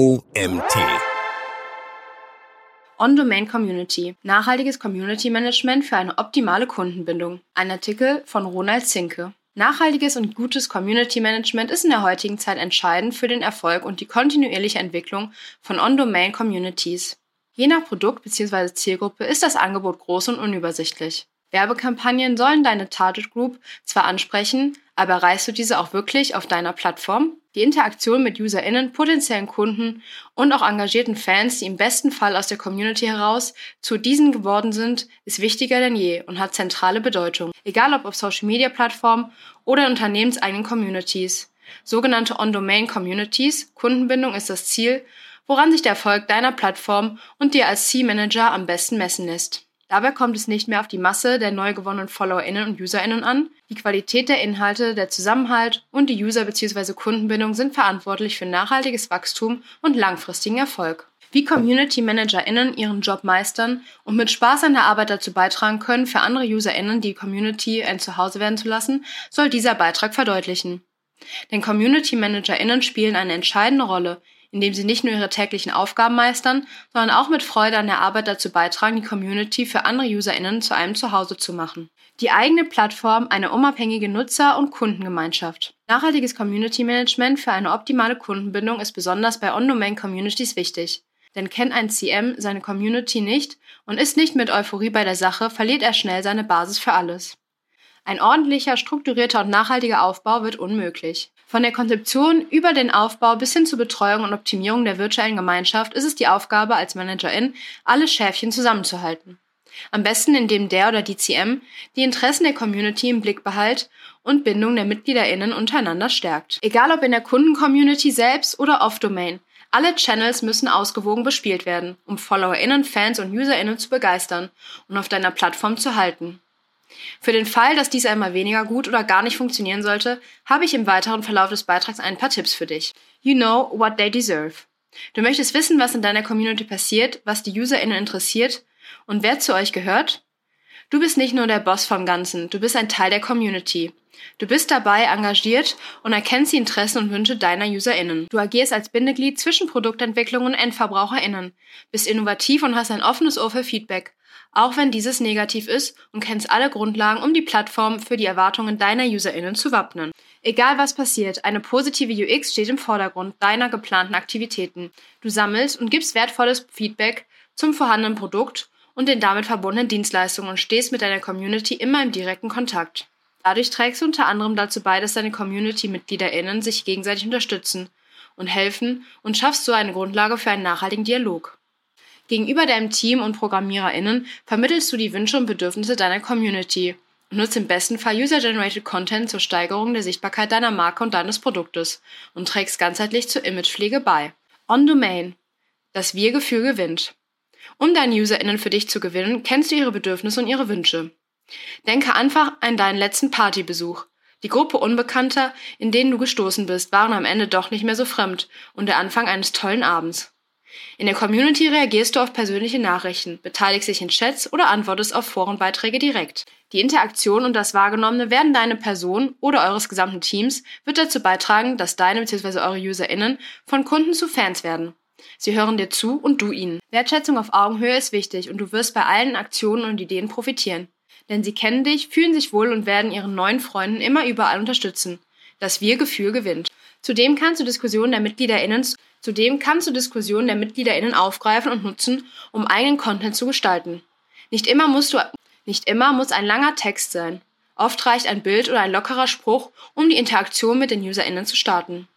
OMT. On-Domain Community. Nachhaltiges Community Management für eine optimale Kundenbindung. Ein Artikel von Ronald Zinke. Nachhaltiges und gutes Community Management ist in der heutigen Zeit entscheidend für den Erfolg und die kontinuierliche Entwicklung von On-Domain Communities. Je nach Produkt bzw. Zielgruppe ist das Angebot groß und unübersichtlich. Werbekampagnen sollen deine Target Group zwar ansprechen, aber erreichst du diese auch wirklich auf deiner Plattform? Die Interaktion mit UserInnen, potenziellen Kunden und auch engagierten Fans, die im besten Fall aus der Community heraus zu diesen geworden sind, ist wichtiger denn je und hat zentrale Bedeutung. Egal ob auf Social Media Plattformen oder in unternehmenseigenen Communities. Sogenannte On-Domain Communities, Kundenbindung ist das Ziel, woran sich der Erfolg deiner Plattform und dir als C-Manager am besten messen lässt. Dabei kommt es nicht mehr auf die Masse der neu gewonnenen FollowerInnen und UserInnen an. Die Qualität der Inhalte, der Zusammenhalt und die User- bzw. Kundenbindung sind verantwortlich für nachhaltiges Wachstum und langfristigen Erfolg. Wie Community ManagerInnen ihren Job meistern und mit Spaß an der Arbeit dazu beitragen können, für andere UserInnen die Community ein Zuhause werden zu lassen, soll dieser Beitrag verdeutlichen. Denn Community ManagerInnen spielen eine entscheidende Rolle, indem sie nicht nur ihre täglichen Aufgaben meistern, sondern auch mit Freude an der Arbeit dazu beitragen, die Community für andere UserInnen zu einem Zuhause zu machen. Die eigene Plattform, eine unabhängige Nutzer- und Kundengemeinschaft. Nachhaltiges Community Management für eine optimale Kundenbindung ist besonders bei On-Domain-Communities wichtig. Denn kennt ein CM seine Community nicht und ist nicht mit Euphorie bei der Sache, verliert er schnell seine Basis für alles. Ein ordentlicher, strukturierter und nachhaltiger Aufbau wird unmöglich. Von der Konzeption über den Aufbau bis hin zur Betreuung und Optimierung der virtuellen Gemeinschaft ist es die Aufgabe als Managerin, alle Schäfchen zusammenzuhalten. Am besten, indem der oder die CM die Interessen der Community im Blick behält und Bindung der MitgliederInnen untereinander stärkt. Egal ob in der Kundencommunity selbst oder off-Domain. Alle Channels müssen ausgewogen bespielt werden, um FollowerInnen, Fans und UserInnen zu begeistern und auf deiner Plattform zu halten. Für den Fall, dass dies einmal weniger gut oder gar nicht funktionieren sollte, habe ich im weiteren Verlauf des Beitrags ein paar Tipps für dich. You know what they deserve. Du möchtest wissen, was in deiner Community passiert, was die UserInnen interessiert und wer zu euch gehört? Du bist nicht nur der Boss vom Ganzen, du bist ein Teil der Community. Du bist dabei engagiert und erkennst die Interessen und Wünsche deiner UserInnen. Du agierst als Bindeglied zwischen Produktentwicklung und EndverbraucherInnen, bist innovativ und hast ein offenes Ohr für Feedback auch wenn dieses negativ ist und kennst alle Grundlagen, um die Plattform für die Erwartungen deiner UserInnen zu wappnen. Egal was passiert, eine positive UX steht im Vordergrund deiner geplanten Aktivitäten. Du sammelst und gibst wertvolles Feedback zum vorhandenen Produkt und den damit verbundenen Dienstleistungen und stehst mit deiner Community immer im direkten Kontakt. Dadurch trägst du unter anderem dazu bei, dass deine Community-MitgliederInnen sich gegenseitig unterstützen und helfen und schaffst so eine Grundlage für einen nachhaltigen Dialog. Gegenüber deinem Team und ProgrammiererInnen vermittelst du die Wünsche und Bedürfnisse deiner Community und nutzt im besten Fall User-Generated Content zur Steigerung der Sichtbarkeit deiner Marke und deines Produktes und trägst ganzheitlich zur Imagepflege bei. On-Domain. Das Wir-Gefühl gewinnt. Um deine UserInnen für dich zu gewinnen, kennst du ihre Bedürfnisse und ihre Wünsche. Denke einfach an deinen letzten Partybesuch. Die Gruppe Unbekannter, in denen du gestoßen bist, waren am Ende doch nicht mehr so fremd und der Anfang eines tollen Abends. In der Community reagierst du auf persönliche Nachrichten, beteiligst dich in Chats oder antwortest auf Forenbeiträge direkt. Die Interaktion und das Wahrgenommene werden deine Person oder eures gesamten Teams wird dazu beitragen, dass deine bzw. eure UserInnen von Kunden zu Fans werden. Sie hören dir zu und du ihnen. Wertschätzung auf Augenhöhe ist wichtig und du wirst bei allen Aktionen und Ideen profitieren. Denn sie kennen dich, fühlen sich wohl und werden ihren neuen Freunden immer überall unterstützen. Das Wir-Gefühl gewinnt. Zudem kannst du Diskussionen der MitgliederInnen Zudem kannst du Diskussionen der MitgliederInnen aufgreifen und nutzen, um eigenen Content zu gestalten. Nicht immer musst du, nicht immer muss ein langer Text sein. Oft reicht ein Bild oder ein lockerer Spruch, um die Interaktion mit den UserInnen zu starten.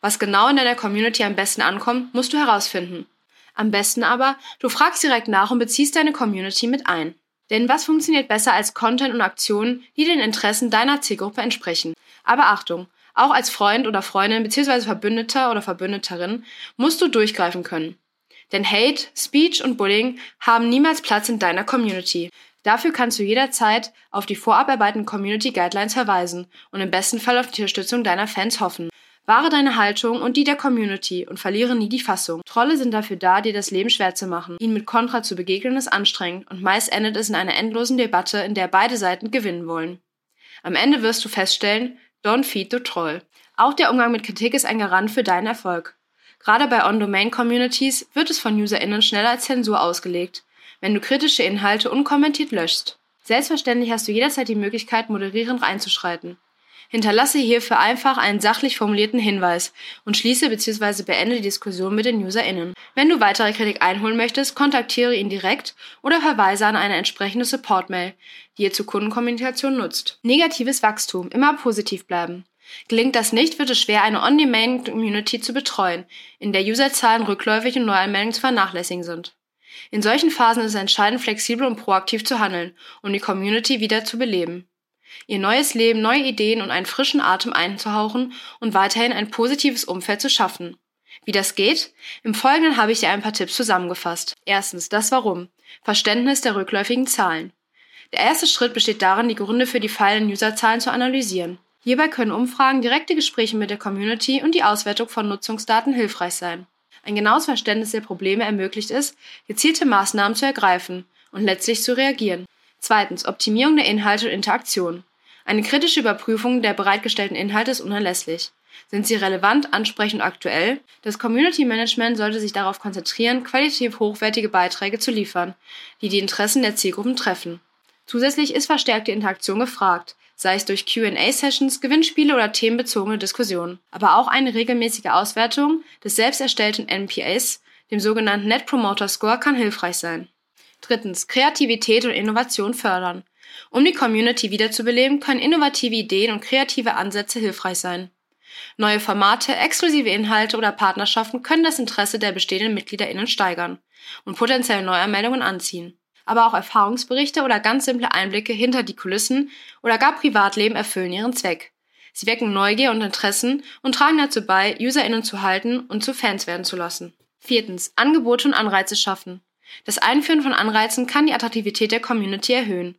Was genau in deiner Community am besten ankommt, musst du herausfinden. Am besten aber, du fragst direkt nach und beziehst deine Community mit ein. Denn was funktioniert besser als Content und Aktionen, die den Interessen deiner Zielgruppe entsprechen? Aber Achtung, auch als Freund oder Freundin bzw. Verbündeter oder Verbündeterin musst du durchgreifen können. Denn Hate, Speech und Bullying haben niemals Platz in deiner Community. Dafür kannst du jederzeit auf die vorab erarbeiteten Community Guidelines verweisen und im besten Fall auf die Unterstützung deiner Fans hoffen. Wahre deine Haltung und die der Community und verliere nie die Fassung. Trolle sind dafür da, dir das Leben schwer zu machen. Ihnen mit Kontra zu begegnen ist anstrengend und meist endet es in einer endlosen Debatte, in der beide Seiten gewinnen wollen. Am Ende wirst du feststellen, Don't feed the troll. Auch der Umgang mit Kritik ist ein Garant für deinen Erfolg. Gerade bei On-Domain-Communities wird es von UserInnen schneller als Zensur ausgelegt, wenn du kritische Inhalte unkommentiert löschst. Selbstverständlich hast du jederzeit die Möglichkeit, moderierend einzuschreiten. Hinterlasse hierfür einfach einen sachlich formulierten Hinweis und schließe bzw. beende die Diskussion mit den UserInnen. Wenn du weitere Kritik einholen möchtest, kontaktiere ihn direkt oder verweise an eine entsprechende Support-Mail, die ihr zur Kundenkommunikation nutzt. Negatives Wachstum. Immer positiv bleiben. Gelingt das nicht, wird es schwer, eine On-Demand-Community zu betreuen, in der Userzahlen rückläufig und Neuanmeldungen zu vernachlässigen sind. In solchen Phasen ist es entscheidend, flexibel und proaktiv zu handeln, um die Community wieder zu beleben ihr neues Leben, neue Ideen und einen frischen Atem einzuhauchen und weiterhin ein positives Umfeld zu schaffen. Wie das geht? Im Folgenden habe ich dir ein paar Tipps zusammengefasst. Erstens, das Warum. Verständnis der rückläufigen Zahlen. Der erste Schritt besteht darin, die Gründe für die fallenden Userzahlen zu analysieren. Hierbei können Umfragen, direkte Gespräche mit der Community und die Auswertung von Nutzungsdaten hilfreich sein. Ein genaues Verständnis der Probleme ermöglicht es, gezielte Maßnahmen zu ergreifen und letztlich zu reagieren. Zweitens, Optimierung der Inhalte und Interaktion. Eine kritische Überprüfung der bereitgestellten Inhalte ist unerlässlich. Sind sie relevant, ansprechend und aktuell? Das Community Management sollte sich darauf konzentrieren, qualitativ hochwertige Beiträge zu liefern, die die Interessen der Zielgruppen treffen. Zusätzlich ist verstärkte Interaktion gefragt, sei es durch QA-Sessions, Gewinnspiele oder themenbezogene Diskussionen. Aber auch eine regelmäßige Auswertung des selbst erstellten NPAs, dem sogenannten Net Promoter Score, kann hilfreich sein. Drittens, Kreativität und Innovation fördern. Um die Community wiederzubeleben, können innovative Ideen und kreative Ansätze hilfreich sein. Neue Formate, exklusive Inhalte oder Partnerschaften können das Interesse der bestehenden MitgliederInnen steigern und potenzielle Neuanmeldungen anziehen. Aber auch Erfahrungsberichte oder ganz simple Einblicke hinter die Kulissen oder gar Privatleben erfüllen ihren Zweck. Sie wecken Neugier und Interessen und tragen dazu bei, UserInnen zu halten und zu Fans werden zu lassen. Viertens. Angebote und Anreize schaffen. Das Einführen von Anreizen kann die Attraktivität der Community erhöhen.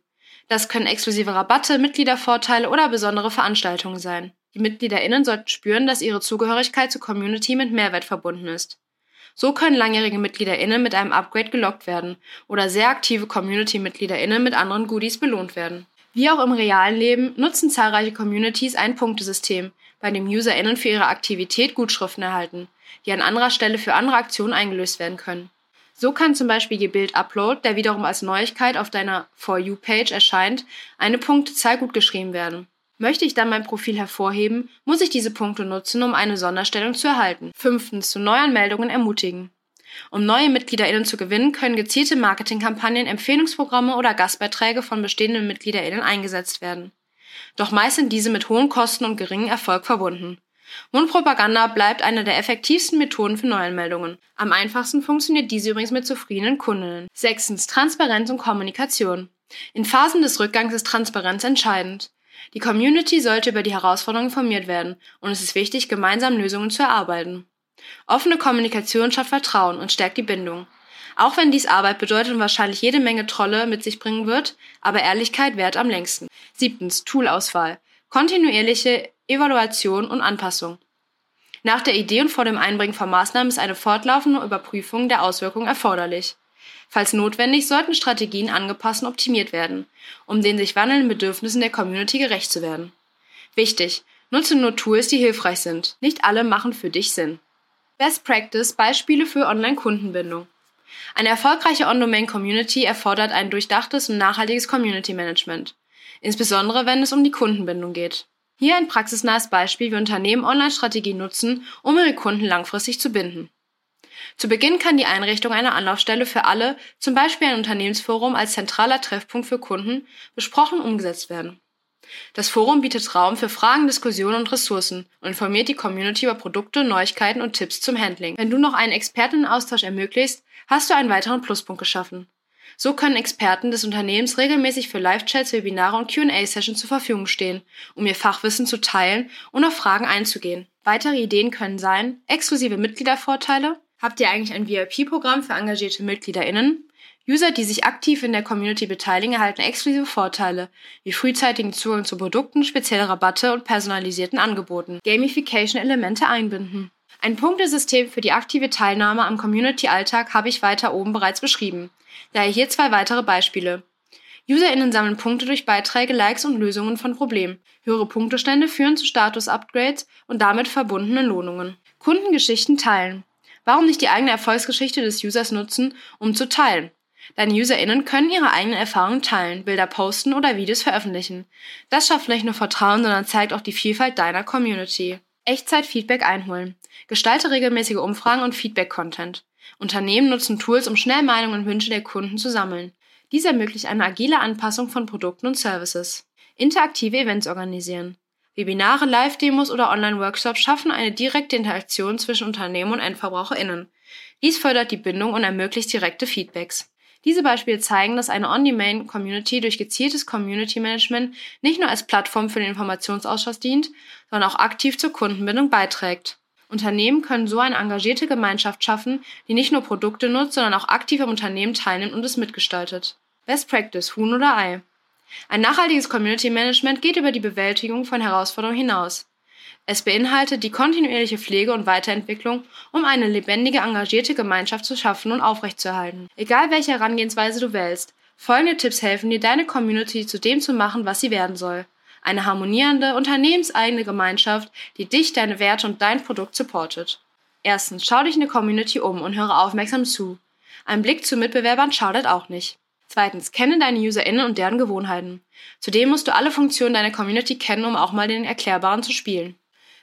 Das können exklusive Rabatte, Mitgliedervorteile oder besondere Veranstaltungen sein. Die MitgliederInnen sollten spüren, dass ihre Zugehörigkeit zur Community mit Mehrwert verbunden ist. So können langjährige MitgliederInnen mit einem Upgrade gelockt werden oder sehr aktive Community-MitgliederInnen mit anderen Goodies belohnt werden. Wie auch im realen Leben nutzen zahlreiche Communities ein Punktesystem, bei dem UserInnen für ihre Aktivität Gutschriften erhalten, die an anderer Stelle für andere Aktionen eingelöst werden können. So kann zum Beispiel ihr Bild-Upload, der wiederum als Neuigkeit auf deiner For You-Page erscheint, eine Punktezahl gut geschrieben werden. Möchte ich dann mein Profil hervorheben, muss ich diese Punkte nutzen, um eine Sonderstellung zu erhalten. Fünftens, zu Neuanmeldungen ermutigen. Um neue MitgliederInnen zu gewinnen, können gezielte Marketingkampagnen, Empfehlungsprogramme oder Gastbeiträge von bestehenden MitgliederInnen eingesetzt werden. Doch meist sind diese mit hohen Kosten und geringem Erfolg verbunden. Mundpropaganda bleibt eine der effektivsten Methoden für Neuanmeldungen. Am einfachsten funktioniert diese übrigens mit zufriedenen Kundinnen. Sechstens. Transparenz und Kommunikation. In Phasen des Rückgangs ist Transparenz entscheidend. Die Community sollte über die Herausforderungen informiert werden und es ist wichtig, gemeinsam Lösungen zu erarbeiten. Offene Kommunikation schafft Vertrauen und stärkt die Bindung. Auch wenn dies Arbeit bedeutet und wahrscheinlich jede Menge Trolle mit sich bringen wird, aber Ehrlichkeit währt am längsten. Siebtens. Toolauswahl. Kontinuierliche Evaluation und Anpassung. Nach der Idee und vor dem Einbringen von Maßnahmen ist eine fortlaufende Überprüfung der Auswirkungen erforderlich. Falls notwendig, sollten Strategien angepasst und optimiert werden, um den sich wandelnden Bedürfnissen der Community gerecht zu werden. Wichtig, nutze nur Tools, die hilfreich sind. Nicht alle machen für dich Sinn. Best Practice Beispiele für Online-Kundenbindung. Eine erfolgreiche On-Domain-Community erfordert ein durchdachtes und nachhaltiges Community-Management, insbesondere wenn es um die Kundenbindung geht. Hier ein praxisnahes Beispiel, wie Unternehmen Online-Strategien nutzen, um ihre Kunden langfristig zu binden. Zu Beginn kann die Einrichtung einer Anlaufstelle für alle, zum Beispiel ein Unternehmensforum als zentraler Treffpunkt für Kunden, besprochen und umgesetzt werden. Das Forum bietet Raum für Fragen, Diskussionen und Ressourcen und informiert die Community über Produkte, Neuigkeiten und Tipps zum Handling. Wenn du noch einen Expertenaustausch ermöglicht, hast du einen weiteren Pluspunkt geschaffen. So können Experten des Unternehmens regelmäßig für Live-Chats, Webinare und QA-Sessions zur Verfügung stehen, um ihr Fachwissen zu teilen und auf Fragen einzugehen. Weitere Ideen können sein, exklusive Mitgliedervorteile. Habt ihr eigentlich ein VIP-Programm für engagierte MitgliederInnen? User, die sich aktiv in der Community beteiligen, erhalten exklusive Vorteile, wie frühzeitigen Zugang zu Produkten, spezielle Rabatte und personalisierten Angeboten. Gamification-Elemente einbinden. Ein Punktesystem für die aktive Teilnahme am Community-Alltag habe ich weiter oben bereits beschrieben. Daher hier zwei weitere Beispiele. UserInnen sammeln Punkte durch Beiträge, Likes und Lösungen von Problemen. Höhere Punktestände führen zu Status-Upgrades und damit verbundenen Lohnungen. Kundengeschichten teilen. Warum nicht die eigene Erfolgsgeschichte des Users nutzen, um zu teilen? Deine UserInnen können ihre eigenen Erfahrungen teilen, Bilder posten oder Videos veröffentlichen. Das schafft nicht nur Vertrauen, sondern zeigt auch die Vielfalt deiner Community. Echtzeit-Feedback einholen. Gestalte regelmäßige Umfragen und Feedback-Content. Unternehmen nutzen Tools, um schnell Meinungen und Wünsche der Kunden zu sammeln. Dies ermöglicht eine agile Anpassung von Produkten und Services. Interaktive Events organisieren. Webinare, Live-Demos oder Online-Workshops schaffen eine direkte Interaktion zwischen Unternehmen und EndverbraucherInnen. Dies fördert die Bindung und ermöglicht direkte Feedbacks. Diese Beispiele zeigen, dass eine On-Demand-Community durch gezieltes Community-Management nicht nur als Plattform für den Informationsausschuss dient, sondern auch aktiv zur Kundenbindung beiträgt. Unternehmen können so eine engagierte Gemeinschaft schaffen, die nicht nur Produkte nutzt, sondern auch aktiv am Unternehmen teilnimmt und es mitgestaltet. Best Practice, Huhn oder Ei. Ein nachhaltiges Community Management geht über die Bewältigung von Herausforderungen hinaus. Es beinhaltet die kontinuierliche Pflege und Weiterentwicklung, um eine lebendige, engagierte Gemeinschaft zu schaffen und aufrechtzuerhalten. Egal welche Herangehensweise du wählst, folgende Tipps helfen dir, deine Community zu dem zu machen, was sie werden soll. Eine harmonierende, unternehmenseigene Gemeinschaft, die dich, deine Werte und dein Produkt supportet. Erstens, schau dich in der Community um und höre aufmerksam zu. Ein Blick zu Mitbewerbern schadet auch nicht. Zweitens, kenne deine UserInnen und deren Gewohnheiten. Zudem musst du alle Funktionen deiner Community kennen, um auch mal den Erklärbaren zu spielen.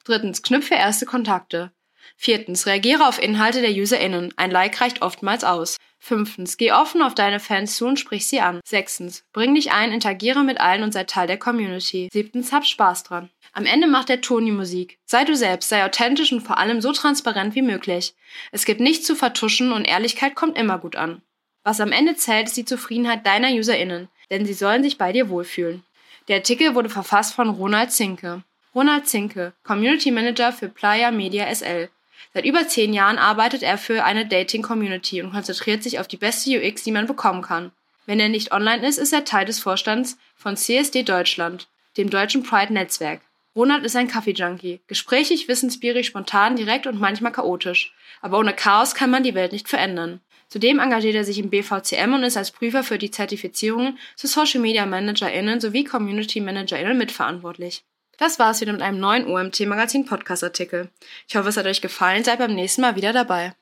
Drittens, knüpfe erste Kontakte. Viertens, reagiere auf Inhalte der UserInnen. Ein Like reicht oftmals aus. Fünftens, geh offen auf deine Fans zu und sprich sie an. Sechstens, bring dich ein, interagiere mit allen und sei Teil der Community. Siebtens, hab Spaß dran. Am Ende macht der Ton die Musik. Sei du selbst, sei authentisch und vor allem so transparent wie möglich. Es gibt nichts zu vertuschen und Ehrlichkeit kommt immer gut an. Was am Ende zählt, ist die Zufriedenheit deiner UserInnen, denn sie sollen sich bei dir wohlfühlen. Der Artikel wurde verfasst von Ronald Zinke. Ronald Zinke, Community Manager für Playa Media SL. Seit über zehn Jahren arbeitet er für eine Dating-Community und konzentriert sich auf die beste UX, die man bekommen kann. Wenn er nicht online ist, ist er Teil des Vorstands von CSD Deutschland, dem deutschen Pride-Netzwerk. Ronald ist ein Kaffee-Junkie. Gesprächig, wissensbierig, spontan, direkt und manchmal chaotisch. Aber ohne Chaos kann man die Welt nicht verändern. Zudem engagiert er sich im BVCM und ist als Prüfer für die Zertifizierungen zu Social Media ManagerInnen sowie Community ManagerInnen mitverantwortlich. Das war's wieder mit einem neuen OMT Magazin Podcast Artikel. Ich hoffe, es hat euch gefallen. Seid beim nächsten Mal wieder dabei.